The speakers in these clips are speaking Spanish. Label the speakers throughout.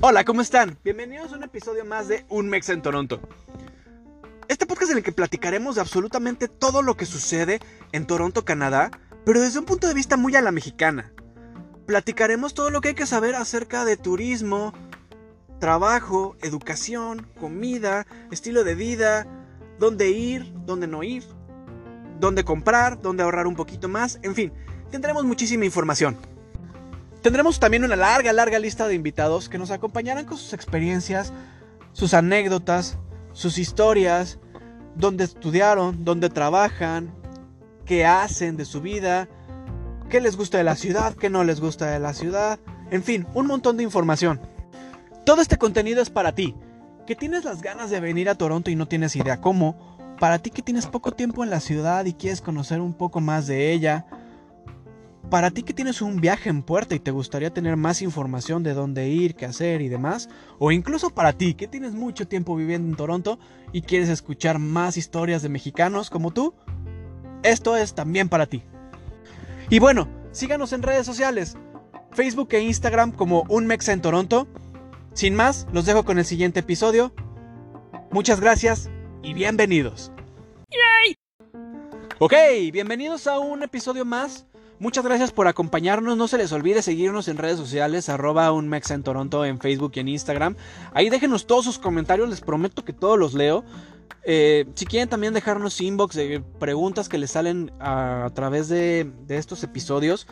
Speaker 1: Hola, ¿cómo están? Bienvenidos a un episodio más de Un Mex en Toronto. Este podcast en el que platicaremos de absolutamente todo lo que sucede en Toronto, Canadá, pero desde un punto de vista muy a la mexicana. Platicaremos todo lo que hay que saber acerca de turismo, trabajo, educación, comida, estilo de vida, dónde ir, dónde no ir, dónde comprar, dónde ahorrar un poquito más, en fin, tendremos muchísima información. Tendremos también una larga, larga lista de invitados que nos acompañarán con sus experiencias, sus anécdotas, sus historias, dónde estudiaron, dónde trabajan, qué hacen de su vida, qué les gusta de la ciudad, qué no les gusta de la ciudad, en fin, un montón de información. Todo este contenido es para ti, que tienes las ganas de venir a Toronto y no tienes idea cómo, para ti que tienes poco tiempo en la ciudad y quieres conocer un poco más de ella, para ti que tienes un viaje en puerta y te gustaría tener más información de dónde ir, qué hacer y demás, o incluso para ti que tienes mucho tiempo viviendo en Toronto y quieres escuchar más historias de mexicanos como tú, esto es también para ti. Y bueno, síganos en redes sociales, Facebook e Instagram como Un Mexa en Toronto. Sin más, los dejo con el siguiente episodio. Muchas gracias y bienvenidos. ¡Yay! Ok, bienvenidos a un episodio más Muchas gracias por acompañarnos. No se les olvide seguirnos en redes sociales, arroba un mexa en Toronto en Facebook y en Instagram. Ahí déjenos todos sus comentarios, les prometo que todos los leo. Eh, si quieren también dejarnos inbox de preguntas que les salen a, través de, estos episodios,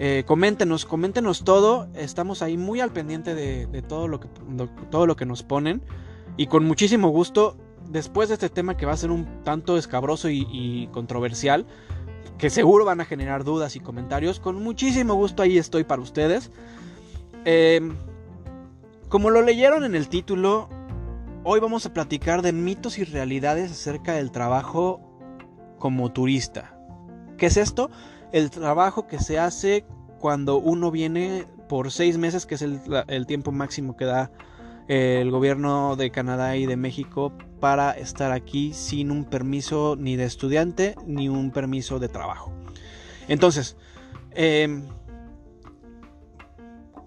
Speaker 1: eh, coméntenos, coméntenos todo. Estamos ahí muy al pendiente de, todo, lo que, todo lo que nos ponen. Y con muchísimo gusto, después de este tema que va a ser un tanto escabroso y controversial, que seguro van a generar dudas y comentarios. Con muchísimo gusto ahí estoy para ustedes. Em, como lo leyeron en el título, hoy vamos a platicar de mitos y realidades acerca del trabajo como turista. ¿Qué es esto? El trabajo que se hace cuando uno viene por seis meses, que es el, el tiempo máximo que da el gobierno de Canadá y de México para estar aquí sin un permiso ni de estudiante ni un permiso de trabajo. Entonces, em,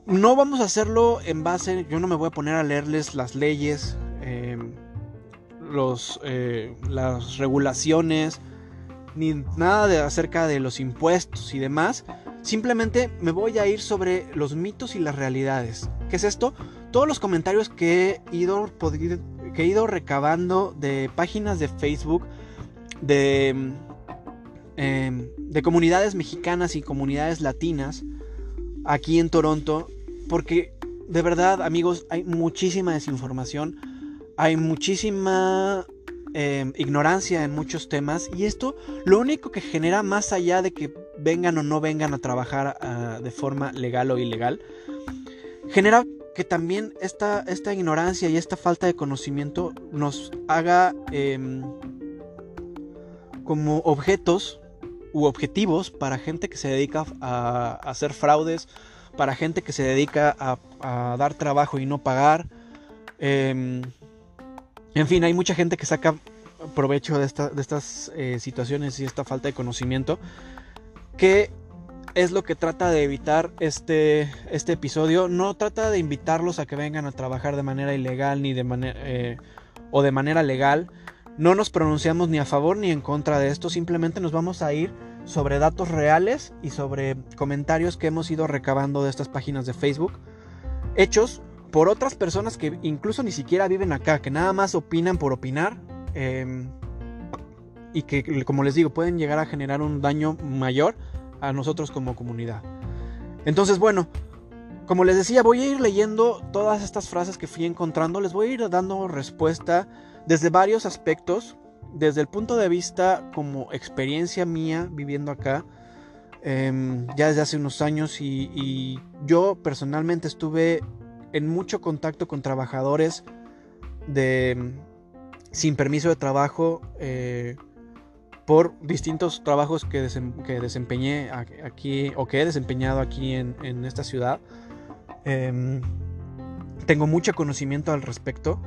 Speaker 1: no vamos a hacerlo en base, yo no me voy a poner a leerles las leyes, em, los, eh, las regulaciones, ni nada de acerca de los impuestos y demás. Simplemente me voy a ir sobre los mitos y las realidades. ¿Qué es esto? Todos los comentarios que he ido que he ido recabando de páginas de Facebook, de, em, de comunidades mexicanas y comunidades latinas aquí en Toronto, porque de verdad amigos hay muchísima desinformación, hay muchísima em, ignorancia en muchos temas y esto lo único que genera más allá de que vengan o no vengan a trabajar ah, de forma legal o ilegal, genera que también esta, esta ignorancia y esta falta de conocimiento nos haga em, como objetos u objetivos para gente que se dedica a, hacer fraudes, para gente que se dedica a, dar trabajo y no pagar. Em, en fin, hay mucha gente que saca provecho de, estas eh, situaciones y esta falta de conocimiento que es lo que trata de evitar este, este episodio. No trata de invitarlos a que vengan a trabajar de manera ilegal ni de manera eh, o de manera legal. No nos pronunciamos ni a favor ni en contra de esto. Simplemente nos vamos a ir sobre datos reales y sobre comentarios que hemos ido recabando de estas páginas de Facebook. Hechos por otras personas que incluso ni siquiera viven acá, que nada más opinan por opinar. Em, y que, como les digo, pueden llegar a generar un daño mayor a nosotros como comunidad. Entonces, bueno, como les decía, voy a ir leyendo todas estas frases que fui encontrando, les voy a ir dando respuesta desde varios aspectos, desde el punto de vista como experiencia mía viviendo acá, em, ya desde hace unos años y, yo personalmente estuve en mucho contacto con trabajadores de sin permiso de trabajo eh, por distintos trabajos que, desempeñé aquí o que he desempeñado aquí en, esta ciudad. Em, tengo mucho conocimiento al respecto.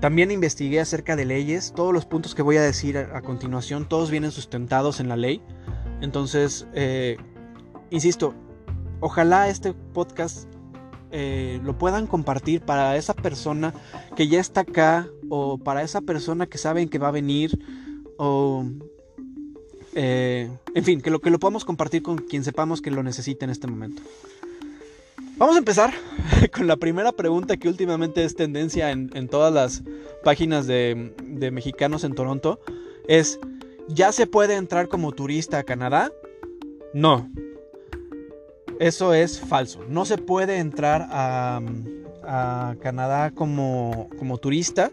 Speaker 1: También investigué acerca de leyes. Todos los puntos que voy a decir a, continuación, todos vienen sustentados en la ley. Entonces, eh, insisto, ojalá este podcast eh, lo puedan compartir para esa persona que ya está acá o para esa persona que saben que va a venir o eh, en fin, que lo que lo podamos compartir con quien sepamos que lo necesite en este momento. Vamos a empezar con la primera pregunta que últimamente es tendencia en, todas las páginas de, de, mexicanos en Toronto. Es, ¿ya se puede entrar como turista a Canadá? No. Eso es falso. No se puede entrar a, a Canadá como, como turista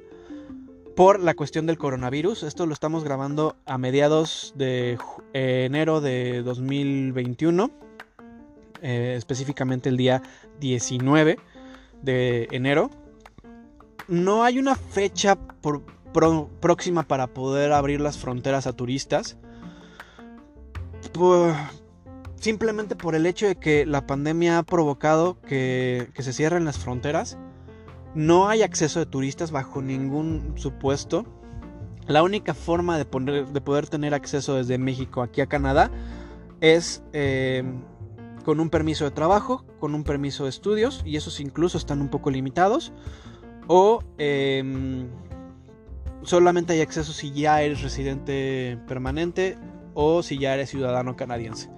Speaker 1: por la cuestión del coronavirus. Esto lo estamos grabando a mediados de enero de 2021 eh, específicamente el día 19 de enero. No hay una fecha próxima para poder abrir las fronteras a turistas. simplemente por el hecho de que la pandemia ha provocado que, se cierren las fronteras. No hay acceso de turistas bajo ningún supuesto. La única forma de, de poder tener acceso desde México aquí a Canadá es eh, con un permiso de trabajo, con un permiso de estudios, y esos incluso están un poco limitados, o em, solamente hay acceso si ya eres residente permanente o si ya eres ciudadano canadiense.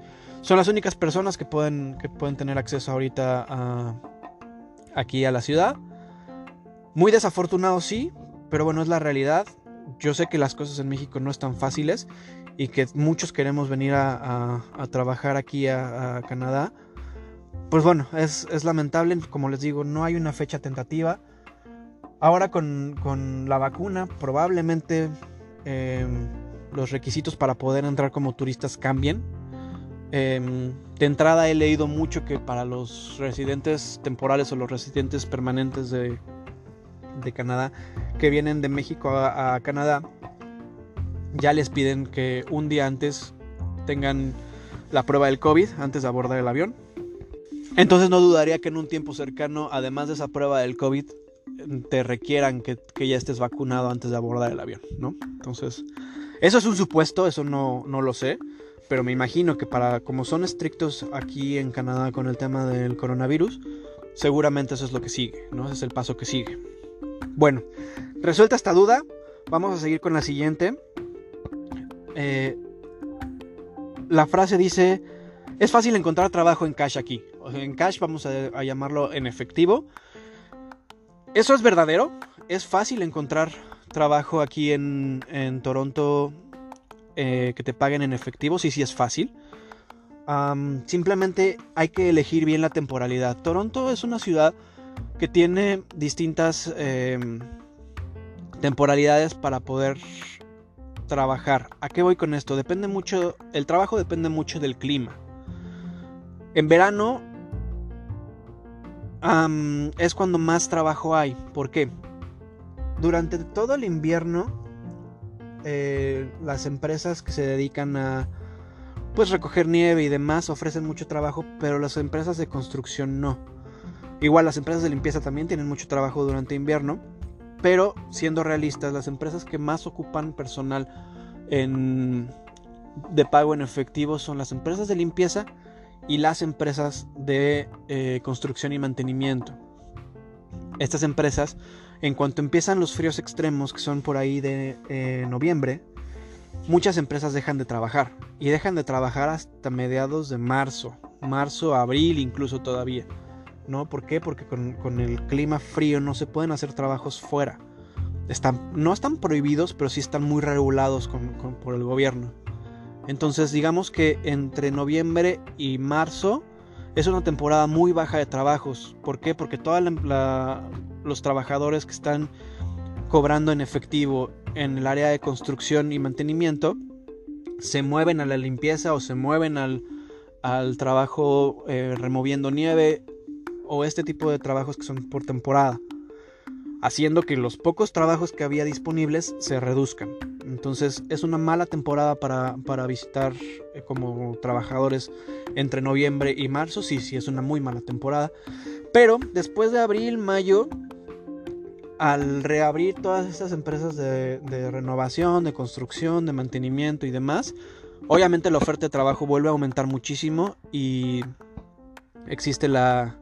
Speaker 1: Son las únicas personas que pueden, que pueden tener acceso ahorita aquí a la ciudad. Muy desafortunado sí, pero bueno, es la realidad. Yo sé que las cosas en México no están fáciles y que muchos queremos venir a, trabajar aquí a, Canadá, pues bueno, es, lamentable, como les digo, no hay una fecha tentativa. Ahora con, la vacuna probablemente em, los requisitos para poder entrar como turistas cambien. Em, de entrada he leído mucho que para los residentes temporales o los residentes permanentes de, de Canadá que vienen de México a Canadá, ya les piden que un día antes tengan la prueba del COVID antes de abordar el avión. Entonces no dudaría que en un tiempo cercano, además de esa prueba del COVID, te requieran que, ya estés vacunado antes de abordar el avión, ¿no? Entonces, eso es un supuesto, eso no, no lo sé, pero me imagino que para como son estrictos aquí en Canadá con el tema del coronavirus, seguramente eso es lo que sigue, ¿no? Ese es el paso que sigue. Bueno, resuelta esta duda, vamos a seguir con la siguiente. Eh, la frase dice, es fácil encontrar trabajo en cash aquí. en cash vamos a, llamarlo en efectivo. ¿Eso es verdadero? ¿Es fácil encontrar trabajo aquí en, Toronto eh, que te paguen en efectivo? Sí, sí es fácil. simplemente hay que elegir bien la temporalidad. Toronto es una ciudad que tiene distintas em, temporalidades para poder trabajar. ¿A qué voy con esto? Depende mucho, el trabajo depende mucho del clima. En verano es cuando más trabajo hay. ¿Por qué? Durante todo el invierno, eh, las empresas que se dedican a pues recoger nieve y demás ofrecen mucho trabajo, pero las empresas de construcción no. Igual las empresas de limpieza también tienen mucho trabajo durante invierno, pero siendo realistas, las empresas que más ocupan personal de pago en efectivo son las empresas de limpieza y las empresas de eh, construcción y mantenimiento. Estas empresas, en cuanto empiezan los fríos extremos, que son por ahí de eh, noviembre, muchas empresas dejan de trabajar. Y dejan de trabajar hasta mediados de marzo, marzo, abril incluso todavía. ¿No? ¿Por qué? Porque con, el clima frío no se pueden hacer trabajos fuera. Están, no están prohibidos, pero sí están muy regulados por el gobierno. Entonces digamos que entre noviembre y marzo es una temporada muy baja de trabajos. ¿Por qué? Porque todos los trabajadores que están cobrando en efectivo en el área de construcción y mantenimiento se mueven a la limpieza o se mueven al, trabajo eh, removiendo nieve o este tipo de trabajos que son por temporada, haciendo que los pocos trabajos que había disponibles se reduzcan. Entonces es una mala temporada para, visitar eh, como trabajadores entre noviembre y marzo, sí, sí, es una muy mala temporada. Pero después de abril, mayo, al reabrir todas estas empresas de, de, renovación, de construcción, de mantenimiento y demás, Obviamente la oferta de trabajo vuelve a aumentar muchísimo y existe la,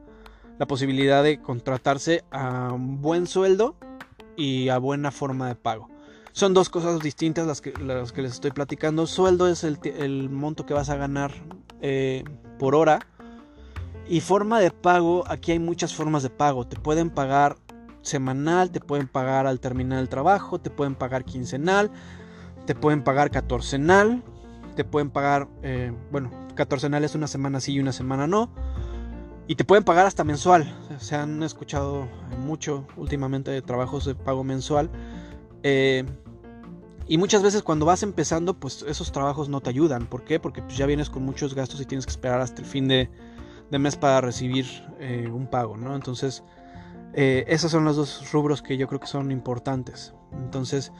Speaker 1: la posibilidad de contratarse a buen sueldo y a buena forma de pago. Son dos cosas distintas las que, las que les estoy platicando. Sueldo es el, monto que vas a ganar eh, por hora. Y forma de pago, aquí hay muchas formas de pago. Te pueden pagar semanal, te pueden pagar al terminar el trabajo, te pueden pagar quincenal, te pueden pagar catorcenal, te pueden pagar, eh, bueno, catorcenal es una semana sí y una semana no. Y te pueden pagar hasta mensual. Se han escuchado mucho últimamente de trabajos de pago mensual. Eh, y muchas veces cuando vas empezando, pues esos trabajos no te ayudan. ¿Por qué? Porque pues, ya vienes con muchos gastos y tienes que esperar hasta el fin de, mes para recibir eh, un pago, ¿no? Entonces, eh, esos son los dos rubros que yo creo que son importantes. Entonces,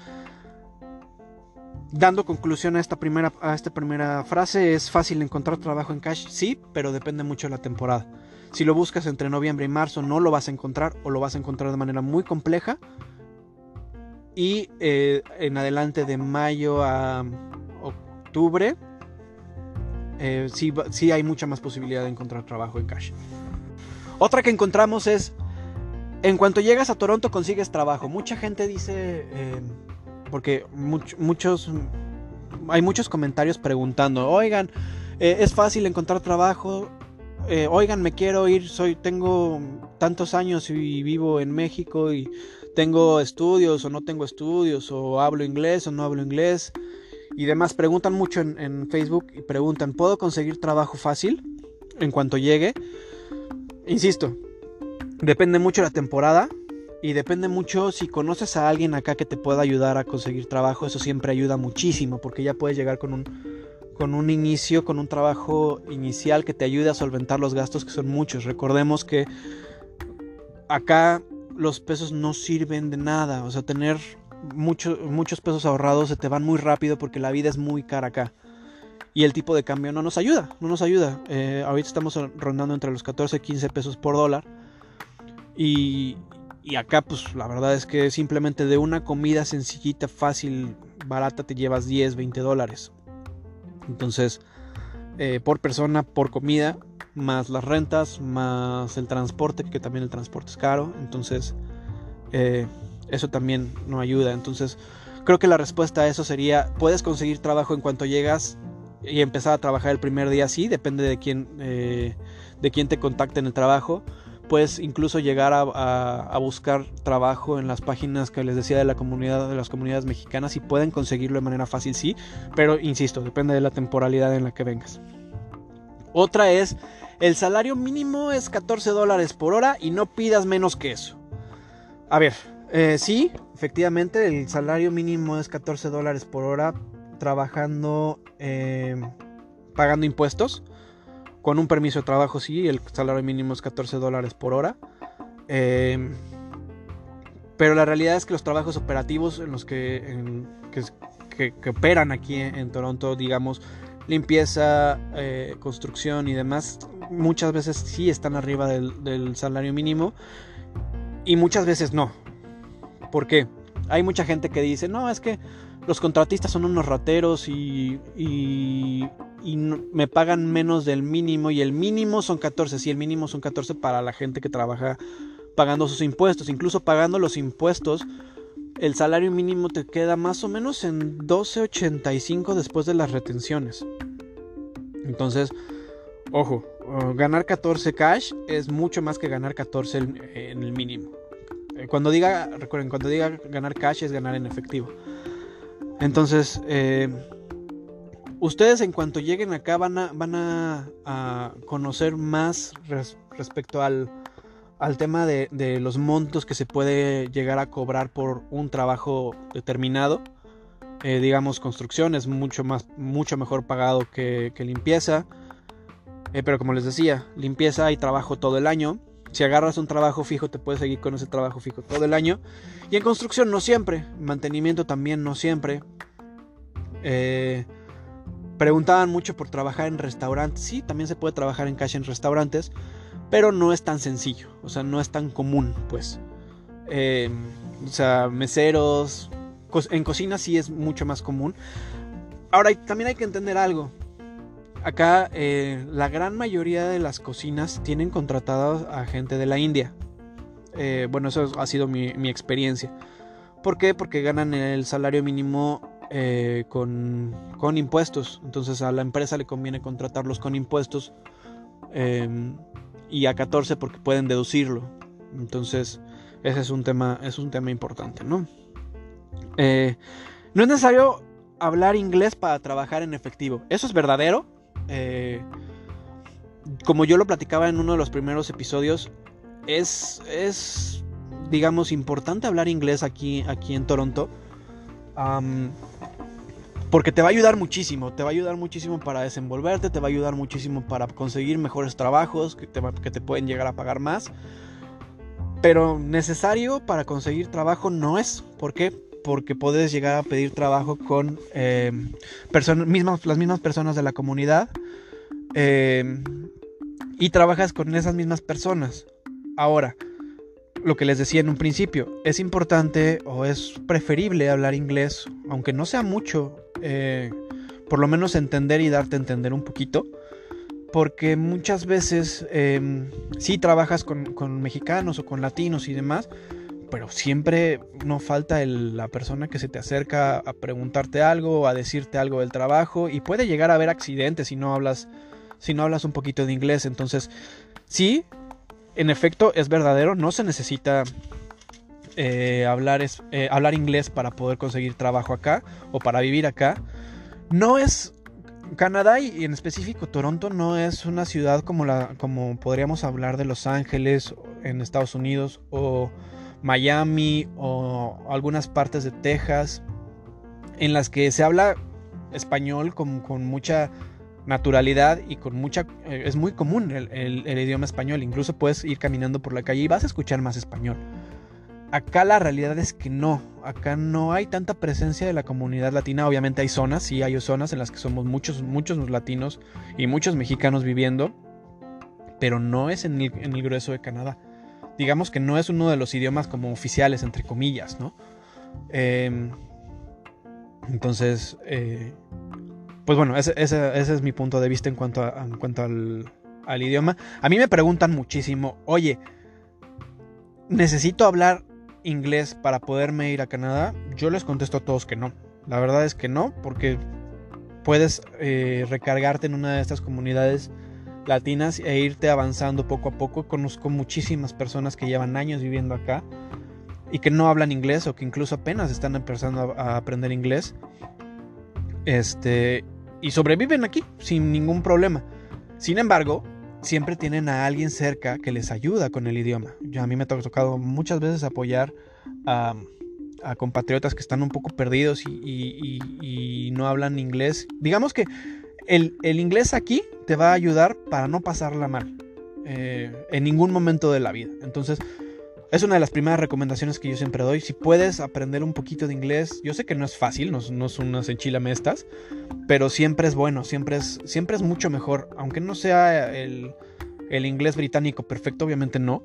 Speaker 1: dando conclusión a esta primera, a esta primera frase, es fácil encontrar trabajo en cash, sí, pero depende mucho de la temporada. Si lo buscas entre noviembre y marzo no lo vas a encontrar o lo vas a encontrar de manera muy compleja. Y eh, en adelante de mayo a octubre eh, sí, hay mucha más posibilidad de encontrar trabajo en cash. Otra que encontramos es, en cuanto llegas a Toronto consigues trabajo. Mucha gente dice, eh, porque muchos, hay muchos comentarios preguntando, oigan, es fácil encontrar trabajo, eh, oigan, me quiero ir, soy, tengo tantos años y vivo en México y tengo estudios o no tengo estudios, o hablo inglés o no hablo inglés y demás. Preguntan mucho en, Facebook y preguntan, ¿puedo conseguir trabajo fácil en cuanto llegue? Insisto, depende mucho la temporada y depende mucho si conoces a alguien acá que te pueda ayudar a conseguir trabajo. Eso siempre ayuda muchísimo porque ya puedes llegar con un con un inicio, con un trabajo inicial que te ayude a solventar los gastos que son muchos. Recordemos que acá los pesos no sirven de nada, o sea, tener muchos pesos ahorrados se te van muy rápido porque la vida es muy cara acá. Y el tipo de cambio no nos ayuda, no nos ayuda. Eh, ahorita estamos rondando entre los 14 y 15 pesos por dólar. Y, y acá, pues la verdad es que simplemente de una comida sencillita, fácil, barata, te llevas 10, 20 dólares. Entonces, eh, por persona, por comida, más las rentas, más el transporte, que también el transporte es caro. Entonces, eh, eso también no ayuda. Entonces, creo que la respuesta a eso sería, puedes conseguir trabajo en cuanto llegas y empezar a trabajar el primer día, sí, depende de quién, eh, de quién te contacte en el trabajo puedes incluso llegar a, buscar trabajo en las páginas que les decía de la comunidad de las comunidades mexicanas y pueden conseguirlo de manera fácil sí pero insisto depende de la temporalidad en la que vengas. Otra es el salario mínimo es 14 dólares por hora y no pidas menos que eso. A ver eh, sí efectivamente el salario mínimo es 14 dólares por hora trabajando eh, pagando impuestos con un permiso de trabajo, sí, el salario mínimo es 14 dólares por hora. Em, pero la realidad es que los trabajos operativos en los que, que, operan aquí en, Toronto, digamos, limpieza, eh, construcción y demás, muchas veces sí están arriba del, salario mínimo y muchas veces no. ¿Por qué? Hay mucha gente que dice, no, es que los contratistas son unos rateros y, y me pagan menos del mínimo y el mínimo son 14, sí, el mínimo son 14 para la gente que trabaja pagando sus impuestos, incluso pagando los impuestos, el salario mínimo te queda más o menos en 12.85 después de las retenciones. Entonces, ojo, ganar 14 cash es mucho más que ganar 14 en el mínimo. Eh, cuando diga, recuerden, cuando diga ganar cash es ganar en efectivo. Entonces, eh, Ustedes en cuanto lleguen acá van a, van a, conocer más respecto al, tema de, los montos que se puede llegar a cobrar por un trabajo determinado. Eh, digamos, construcción es mucho, más, mucho mejor pagado que, limpieza. Eh, pero como les decía, limpieza y trabajo todo el año. Si agarras un trabajo fijo, te puedes seguir con ese trabajo fijo todo el año. Y en construcción no siempre. Mantenimiento también no siempre. Eh, Preguntaban mucho por trabajar en restaurantes. Sí, también se puede trabajar en cash en restaurantes, pero no es tan sencillo, o sea, no es tan común, pues. Eh, o sea, meseros, en cocina sí es mucho más común. Ahora, también hay que entender algo. Acá eh, la gran mayoría de las cocinas tienen contratados a gente de la India. Eh, bueno, eso ha sido mi, experiencia. ¿Por qué? Porque ganan el salario mínimo eh, con, con, impuestos. Entonces a la empresa le conviene contratarlos con impuestos. Em, y a 14 porque pueden deducirlo. Entonces, ese es un tema, es un tema importante, ¿no? no es necesario hablar inglés para trabajar en efectivo. Eso es verdadero. Eh, como yo lo platicaba en uno de los primeros episodios, es, es digamos, importante hablar inglés aquí, aquí en Toronto. porque te va a ayudar muchísimo, te va a ayudar muchísimo para desenvolverte, te va a ayudar muchísimo para conseguir mejores trabajos que te, que te pueden llegar a pagar más. Pero necesario para conseguir trabajo no es. ¿Por qué? Porque puedes llegar a pedir trabajo con eh, mismas, las mismas personas de la comunidad eh, y trabajas con esas mismas personas. Ahora, lo que les decía en un principio, es importante o es preferible hablar inglés, aunque no sea mucho, eh, por lo menos entender y darte a entender un poquito, porque muchas veces si trabajas con, con mexicanos o con latinos y demás, pero siempre no falta la persona que se te acerca a preguntarte algo, a decirte algo del trabajo y puede llegar a haber accidentes si no hablas, si no hablas un poquito de inglés. Entonces, sí, en efecto es verdadero, no se necesita eh, hablar, eh, hablar inglés para poder conseguir trabajo acá o para vivir acá. No es Canadá y en específico Toronto no es una ciudad como la como podríamos hablar de Los Ángeles en Estados Unidos o Miami o algunas partes de Texas, en las que se habla español con, mucha naturalidad y con mucha... Eh, es muy común el, idioma español, incluso puedes ir caminando por la calle y vas a escuchar más español. Acá la realidad es que no, acá no hay tanta presencia de la comunidad latina, obviamente hay zonas, sí hay zonas en las que somos muchos, muchos latinos y muchos mexicanos viviendo, pero no es en el grueso de Canadá digamos que no es uno de los idiomas como oficiales, entre comillas, ¿no? Em, entonces, eh, pues bueno, ese, es mi punto de vista en cuanto, a, en cuanto al, idioma. A mí me preguntan muchísimo, oye, ¿necesito hablar inglés para poderme ir a Canadá? Yo les contesto a todos que no. La verdad es que no, porque puedes eh, recargarte en una de estas comunidades latinas e irte avanzando poco a poco. Conozco muchísimas personas que llevan años viviendo acá y que no hablan inglés o que incluso apenas están empezando a, aprender inglés. Este, y sobreviven aquí sin ningún problema. Sin embargo, siempre tienen a alguien cerca que les ayuda con el idioma. Yo, a mí me ha tocado muchas veces apoyar a, compatriotas que están un poco perdidos y no hablan inglés. Digamos que el, inglés aquí te va a ayudar para no pasarla mal eh, en ningún momento de la vida. Entonces, es una de las primeras recomendaciones que yo siempre doy. Si puedes aprender un poquito de inglés, yo sé que no es fácil, no, no son unas enchilamestas, pero siempre es bueno, siempre es, mucho mejor. Aunque no sea el, inglés británico perfecto, obviamente no.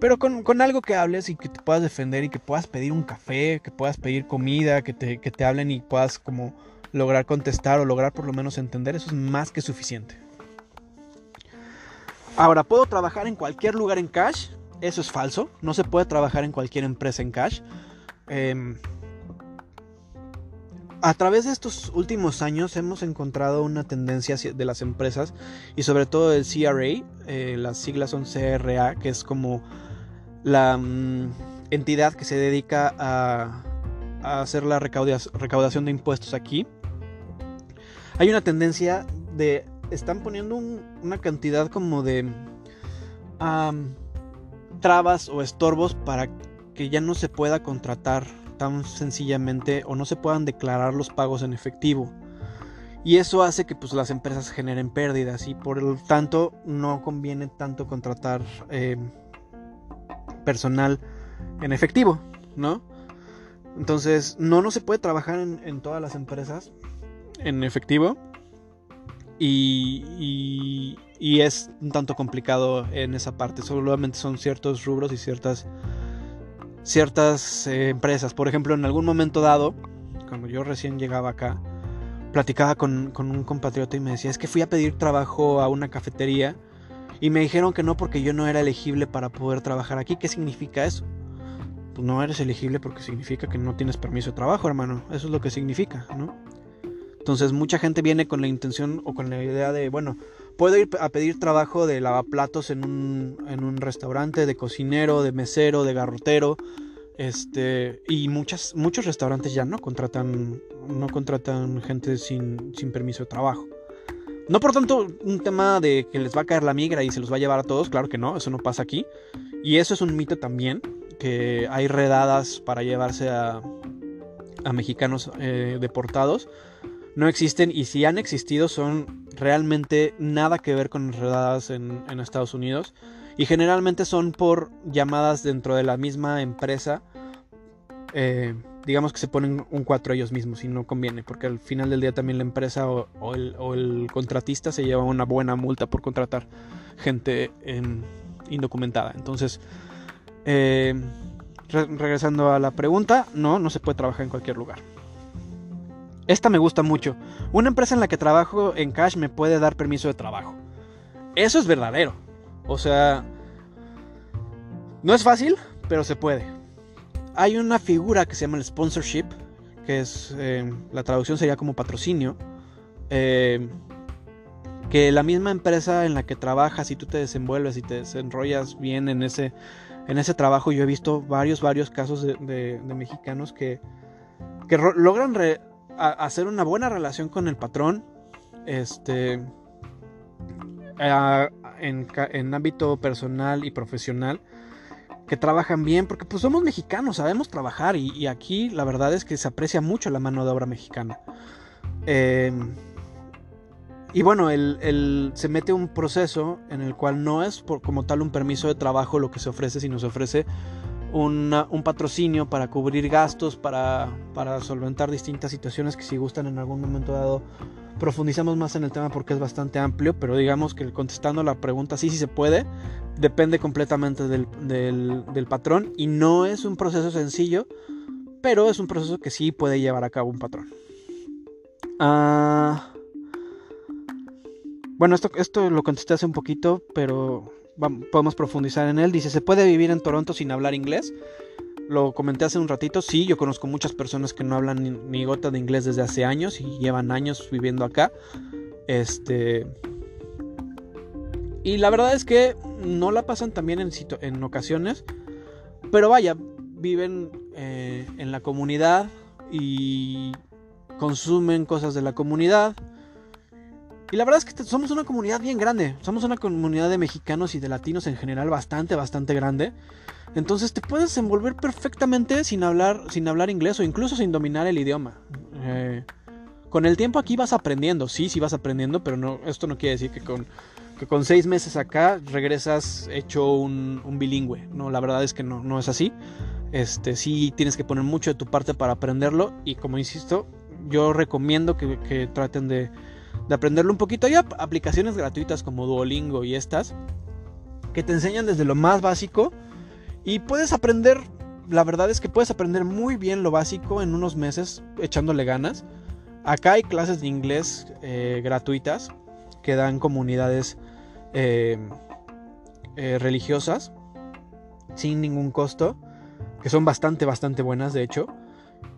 Speaker 1: Pero con, algo que hables y que te puedas defender y que puedas pedir un café, que puedas pedir comida, que te, que te hablen y puedas como lograr contestar o lograr por lo menos entender, eso es más que suficiente. Ahora, ¿puedo trabajar en cualquier lugar en cash? Eso es falso. No se puede trabajar en cualquier empresa en cash. Em, a través de estos últimos años hemos encontrado una tendencia de las empresas y sobre todo del CRA, eh, las siglas son CRA, que es como la mm, entidad que se dedica a, a hacer la recaudación de impuestos aquí hay una tendencia de están poniendo una cantidad como de trabas o estorbos para que ya no se pueda contratar tan sencillamente o no se puedan declarar los pagos en efectivo. Y eso hace que pues, las empresas generen pérdidas y por lo tanto no conviene tanto contratar eh, personal en efectivo, ¿no? Entonces, no, no se puede trabajar en todas las empresas en efectivo. Y, y, es un tanto complicado en esa parte. Solamente son ciertos rubros y ciertas, ciertas eh, empresas. Por ejemplo, en algún momento dado, cuando yo recién llegaba acá, platicaba con, con, un compatriota y me decía, es que fui a pedir trabajo a una cafetería y me dijeron que no porque yo no era elegible para poder trabajar aquí. ¿Qué significa eso? Pues no eres elegible porque significa que no tienes permiso de trabajo, hermano. Eso es lo que significa, ¿no? Entonces mucha gente viene con la intención o con la idea de, bueno, puedo ir a pedir trabajo de lavaplatos en un, en un restaurante, de cocinero, de mesero, de garrotero, este, y muchas, muchos restaurantes ya no contratan, no contratan gente sin, sin permiso de trabajo. No por tanto un tema de que les va a caer la migra y se los va a llevar a todos, claro que no, eso no pasa aquí. Y eso es un mito también, que hay redadas para llevarse a, a mexicanos eh, deportados no existen y si han existido son realmente nada que ver con redadas en, Estados Unidos y generalmente son por llamadas dentro de la misma empresa. Eh, digamos que se ponen un 4 ellos mismos y no conviene, porque al final del día también la empresa o, el, contratista se lleva una buena multa por contratar gente indocumentada. Entonces, eh, regresando a la pregunta, no, no se puede trabajar en cualquier lugar. Esta me gusta mucho. Una empresa en la que trabajo en cash me puede dar permiso de trabajo. Eso es verdadero. O sea, no es fácil, pero se puede. Hay una figura que se llama el sponsorship, que es, eh, la traducción sería como patrocinio, eh, que la misma empresa en la que trabajas y tú te desenvuelves y te desenrollas bien en ese, en ese trabajo, yo he visto varios, varios casos de, mexicanos que, que logran hacer una buena relación con el patrón, este, en, ámbito personal y profesional, que trabajan bien, porque pues somos mexicanos, sabemos trabajar y, aquí la verdad es que se aprecia mucho la mano de obra mexicana. Em, y bueno, se mete un proceso en el cual no es por, como tal un permiso de trabajo lo que se ofrece, sino se ofrece un patrocinio para cubrir gastos, para, para solventar distintas situaciones que si gustan en algún momento dado profundizamos más en el tema porque es bastante amplio, pero digamos que contestando la pregunta sí, sí se puede, depende completamente del, del, patrón y no es un proceso sencillo, pero es un proceso que sí puede llevar a cabo un patrón. Ah, bueno, esto, esto lo contesté hace un poquito, pero podemos profundizar en él. Dice, ¿se puede vivir en Toronto sin hablar inglés? Lo comenté hace un ratito, sí, yo conozco muchas personas que no hablan ni, gota de inglés desde hace años y llevan años viviendo acá. Este... Y la verdad es que no la pasan también en, en ocasiones, pero vaya, viven eh, en la comunidad y consumen cosas de la comunidad y la verdad es que somos una comunidad bien grande. Somos una comunidad de mexicanos y de latinos en general bastante, bastante grande. Entonces te puedes envolver perfectamente sin hablar, sin hablar inglés o incluso sin dominar el idioma. Eh, con el tiempo aquí vas aprendiendo, sí, sí vas aprendiendo, pero no, esto no quiere decir que con, con seis meses acá regresas hecho un, bilingüe. No, la verdad es que no, no es así. Este, sí tienes que poner mucho de tu parte para aprenderlo y como insisto, yo recomiendo que traten de de aprenderlo un poquito. Hay aplicaciones gratuitas como Duolingo y estas que te enseñan desde lo más básico y puedes aprender, la verdad es que puedes aprender muy bien lo básico en unos meses echándole ganas. Acá hay clases de inglés eh, gratuitas que dan comunidades eh, eh, religiosas sin ningún costo, que son bastante, bastante buenas de hecho.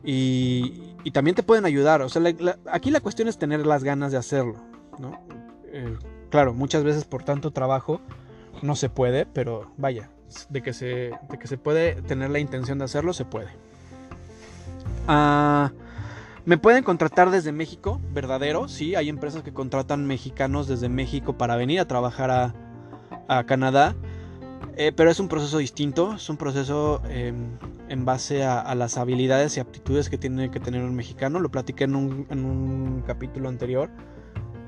Speaker 1: Y, también te pueden ayudar. O sea, aquí la cuestión es tener las ganas de hacerlo. ¿no? Eh, claro, muchas veces por tanto trabajo no se puede, pero vaya, de que se, de que se puede tener la intención de hacerlo, se puede. Ah, me pueden contratar desde México, verdadero, sí, hay empresas que contratan mexicanos desde México para venir a trabajar a, a Canadá, eh, pero es un proceso distinto, es un proceso em, en base a, las habilidades y aptitudes que tiene que tener un mexicano. Lo platiqué en un, capítulo anterior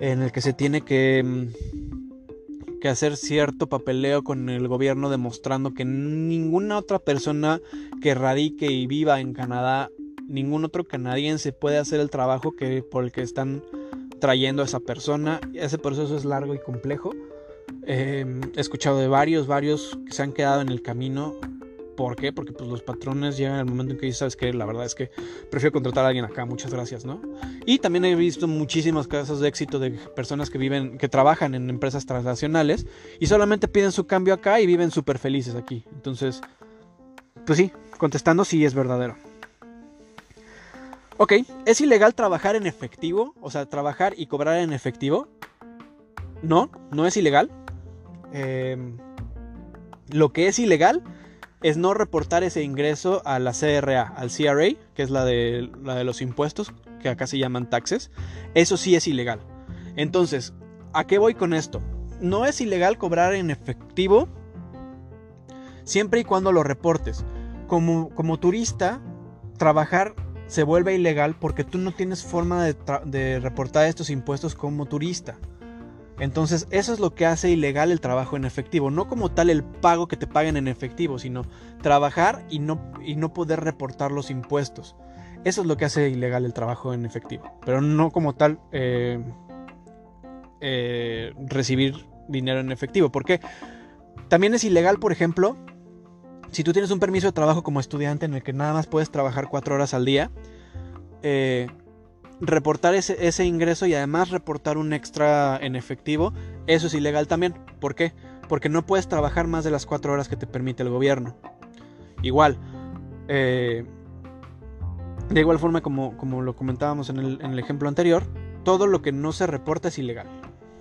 Speaker 1: en el que se tiene que, mm, que hacer cierto papeleo con el gobierno demostrando que ninguna otra persona que radique y viva en Canadá, ningún otro canadiense puede hacer el trabajo que, por el que están trayendo a esa persona. Ese proceso es largo y complejo. Em, he escuchado de varios, varios que se han quedado en el camino ¿Por qué? Porque pues, los patrones llegan al momento en que dicen, sabes que la verdad es que prefiero contratar a alguien acá, muchas gracias, ¿no? Y también he visto muchísimos casos de éxito de personas que viven, que trabajan en empresas transnacionales y solamente piden su cambio acá y viven súper felices aquí. Entonces, pues sí, contestando, sí es verdadero. Ok, ¿es ilegal trabajar en efectivo? O sea, trabajar y cobrar en efectivo. No, no es ilegal. Em, lo que es ilegal es no reportar ese ingreso a la CRA, al CRA, que es la de, la de los impuestos, que acá se llaman taxes. Eso sí es ilegal. Entonces, ¿a qué voy con esto? No es ilegal cobrar en efectivo siempre y cuando lo reportes. Como, como turista, trabajar se vuelve ilegal porque tú no tienes forma de, reportar estos impuestos como turista. Entonces eso es lo que hace ilegal el trabajo en efectivo, no como tal el pago que te paguen en efectivo, sino trabajar y no, y no poder reportar los impuestos. Eso es lo que hace ilegal el trabajo en efectivo, pero no como tal eh, eh, recibir dinero en efectivo, porque también es ilegal, por ejemplo, si tú tienes un permiso de trabajo como estudiante en el que nada más puedes trabajar cuatro horas al día, eh, reportar ese, ingreso y además reportar un extra en efectivo, eso es ilegal también. ¿Por qué? Porque no puedes trabajar más de las cuatro horas que te permite el gobierno. Igual, eh, de igual forma como, como lo comentábamos en el, ejemplo anterior, todo lo que no se reporta es ilegal.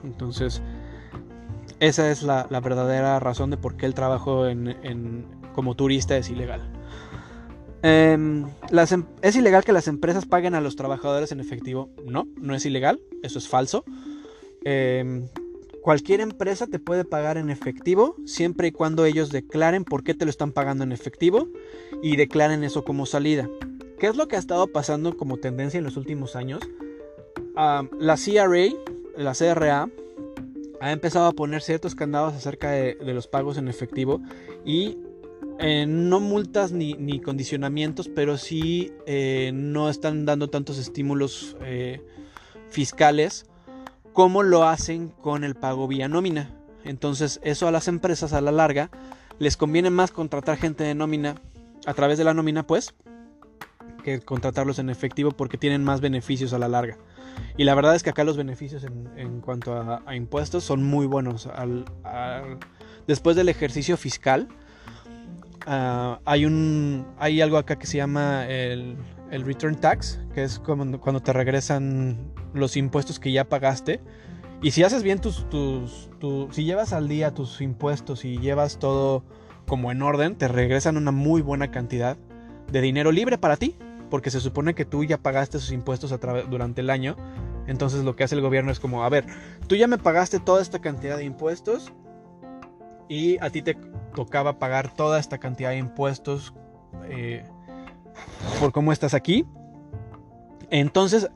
Speaker 1: Entonces, esa es la, verdadera razón de por qué el trabajo en, como turista es ilegal. Em, em, ¿Es ilegal que las empresas paguen a los trabajadores en efectivo? No, no es ilegal, eso es falso. Em, cualquier empresa te puede pagar en efectivo siempre y cuando ellos declaren por qué te lo están pagando en efectivo y declaren eso como salida. ¿Qué es lo que ha estado pasando como tendencia en los últimos años? la CRA, la CRA, ha empezado a poner ciertos candados acerca de, de los pagos en efectivo y eh, no multas ni, condicionamientos, pero sí eh, no están dando tantos estímulos eh, fiscales como lo hacen con el pago vía nómina. Entonces eso a las empresas a la larga les conviene más contratar gente de nómina a través de la nómina, pues, que contratarlos en efectivo porque tienen más beneficios a la larga. Y la verdad es que acá los beneficios en, cuanto a, impuestos son muy buenos. después del ejercicio fiscal, Ah, hay un hay algo acá que se llama el, return tax, que es como cuando te regresan los impuestos que ya pagaste. Y si haces bien tus, tus, si llevas al día tus impuestos y llevas todo como en orden, te regresan una muy buena cantidad de dinero libre para ti, porque se supone que tú ya pagaste esos impuestos durante el año. Entonces lo que hace el gobierno es como, a ver, tú ya me pagaste toda esta cantidad de impuestos y a ti te tocaba pagar toda esta cantidad de impuestos eh, por cómo estás aquí. Entonces,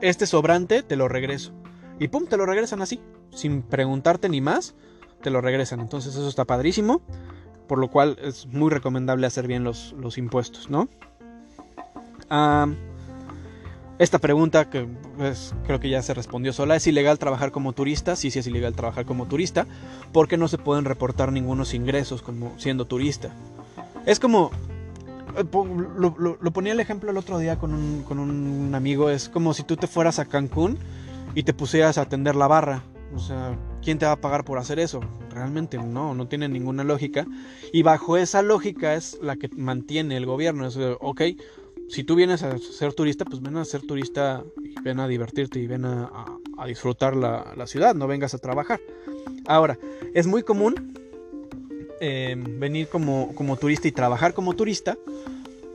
Speaker 1: este sobrante te lo regreso. Y pum, te lo regresan así, sin preguntarte ni más, te lo regresan. Entonces eso está padrísimo, por lo cual es muy recomendable hacer bien los, los impuestos, ¿no? Ah esta pregunta que pues, creo que ya se respondió sola. ¿Es ilegal trabajar como turista? Sí, sí es ilegal trabajar como turista. Porque no se pueden reportar ningunos ingresos como siendo turista. Es como... Eh, lo, ponía el ejemplo el otro día con un, con un amigo. Es como si tú te fueras a Cancún y te pusieras a atender la barra. O sea, ¿quién te va a pagar por hacer eso? Realmente no, no tiene ninguna lógica. Y bajo esa lógica es la que mantiene el gobierno. Es, ok, si tú vienes a ser turista, pues ven a ser turista y ven a divertirte y ven a, disfrutar la, ciudad, no vengas a trabajar. Ahora, es muy común eh, venir como, turista y trabajar como turista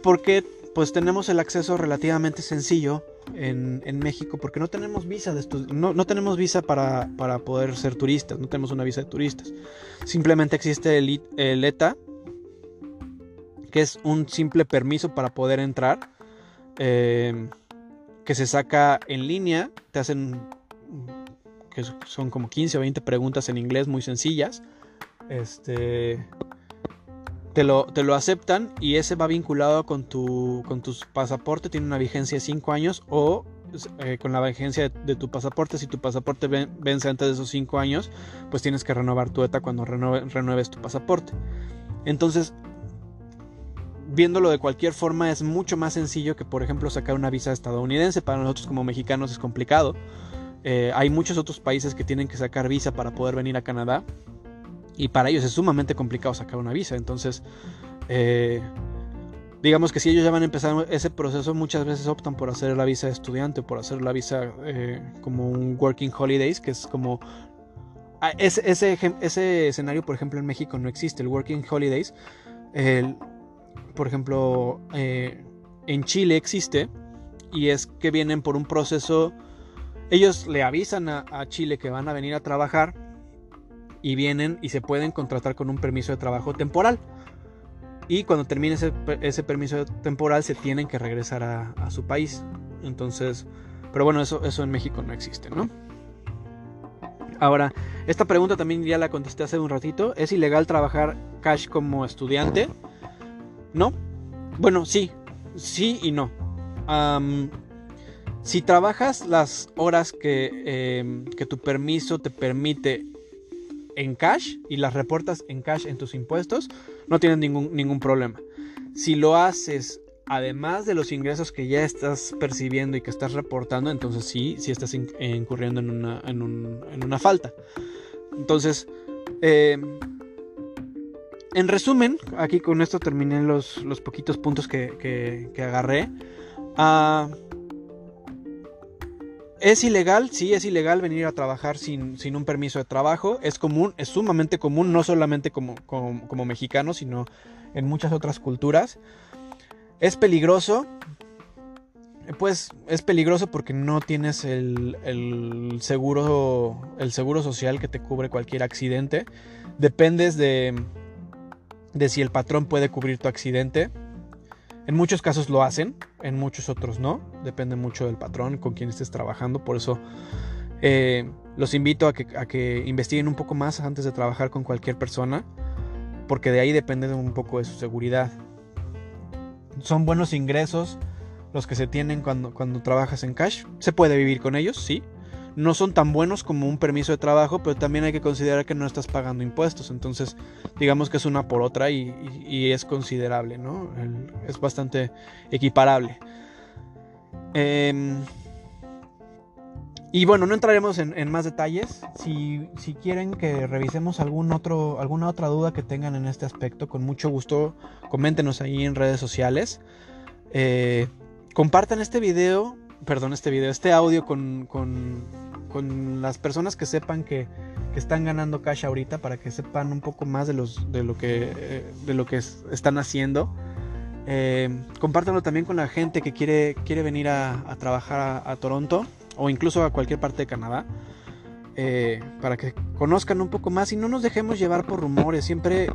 Speaker 1: porque pues tenemos el acceso relativamente sencillo en, México porque no tenemos visa de no, no, tenemos visa para, poder ser turistas, no tenemos una visa de turistas. Simplemente existe el, el ETA, que es un simple permiso para poder entrar, em, que se saca en línea, te hacen, que son como 15 o 20 preguntas en inglés muy sencillas, este, te lo, te lo aceptan y ese va vinculado con tu, con pasaporte, tiene una vigencia de 5 años o eh, con la vigencia de, tu pasaporte. Si tu pasaporte vence antes de esos 5 años, pues tienes que renovar tu ETA cuando renueves tu pasaporte. Entonces, viéndolo de cualquier forma es mucho más sencillo que por ejemplo sacar una visa estadounidense. Para nosotros como mexicanos es complicado. Eh, hay muchos otros países que tienen que sacar visa para poder venir a Canadá. Y para ellos es sumamente complicado sacar una visa. Entonces, eh, digamos que si ellos ya van a empezar ese proceso, muchas veces optan por hacer la visa de estudiante por hacer la visa eh, como un Working Holidays, que es como... Ah, ese, ese, escenario, por ejemplo, en México no existe, el Working Holidays. Por ejemplo, eh, en Chile existe y es que vienen por un proceso... Ellos le avisan a Chile que van a venir a trabajar y vienen y se pueden contratar con un permiso de trabajo temporal. Y cuando termine ese, permiso temporal se tienen que regresar a, su país. Entonces, pero bueno, eso, eso en México no existe, ¿no? Ahora, esta pregunta también ya la contesté hace un ratito. ¿Es ilegal trabajar cash como estudiante? No. Bueno, sí. Sí y no. si trabajas las horas que, em, que tu permiso te permite en cash y las reportas en cash en tus impuestos, no tienes ningún, ningún problema. Si lo haces además de los ingresos que ya estás percibiendo y que estás reportando, entonces sí, sí estás incurriendo en una, en, una falta. Entonces, eh, en resumen, aquí con esto terminé los, los poquitos puntos que, que, agarré. Ah, ¿Es ilegal? Sí, es ilegal venir a trabajar sin, un permiso de trabajo. Es común, es sumamente común, no solamente como, como, mexicano, sino en muchas otras culturas. ¿Es peligroso? Pues es peligroso porque no tienes el, el, seguro, el seguro social que te cubre cualquier accidente. Dependes de, de si el patrón puede cubrir tu accidente. En muchos casos lo hacen, en muchos otros no. Depende mucho del patrón con quien estés trabajando. Por eso eh, los invito a que, investiguen un poco más antes de trabajar con cualquier persona. Porque de ahí depende un poco de su seguridad. Son buenos ingresos los que se tienen cuando, cuando trabajas en cash. Se puede vivir con ellos, sí no son tan buenos como un permiso de trabajo, pero también hay que considerar que no estás pagando impuestos. Entonces, digamos que es una por otra y, es considerable, ¿no? es bastante equiparable. Em, y bueno, no entraremos en, más detalles. Si, quieren que revisemos algún otro, alguna otra duda que tengan en este aspecto, con mucho gusto, coméntenos ahí en redes sociales. Eh, compartan este video, perdón, este video, este audio con, con las personas que sepan que, están ganando cash ahorita para que sepan un poco más de, los, de lo que, eh, de lo que están haciendo. Eh, compártanlo también con la gente que quiere, quiere venir a, trabajar a, Toronto o incluso a cualquier parte de Canadá. Eh, para que conozcan un poco más y no nos dejemos llevar por rumores. Siempre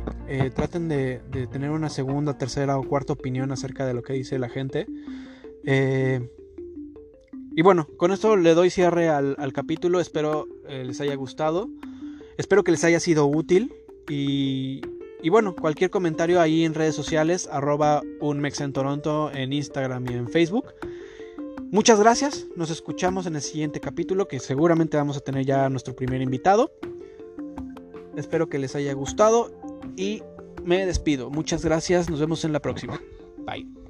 Speaker 1: traten de, tener una segunda, tercera o cuarta opinión acerca de lo que dice la gente. Y bueno, con esto le doy cierre al, capítulo. Espero eh, les haya gustado. Espero que les haya sido útil. Y, bueno, cualquier comentario ahí en redes sociales, arroba en en Instagram y en Facebook. Muchas gracias. Nos escuchamos en el siguiente capítulo, que seguramente vamos a tener ya nuestro primer invitado. Espero que les haya gustado y me despido. Muchas gracias. Nos vemos en la próxima. Bye.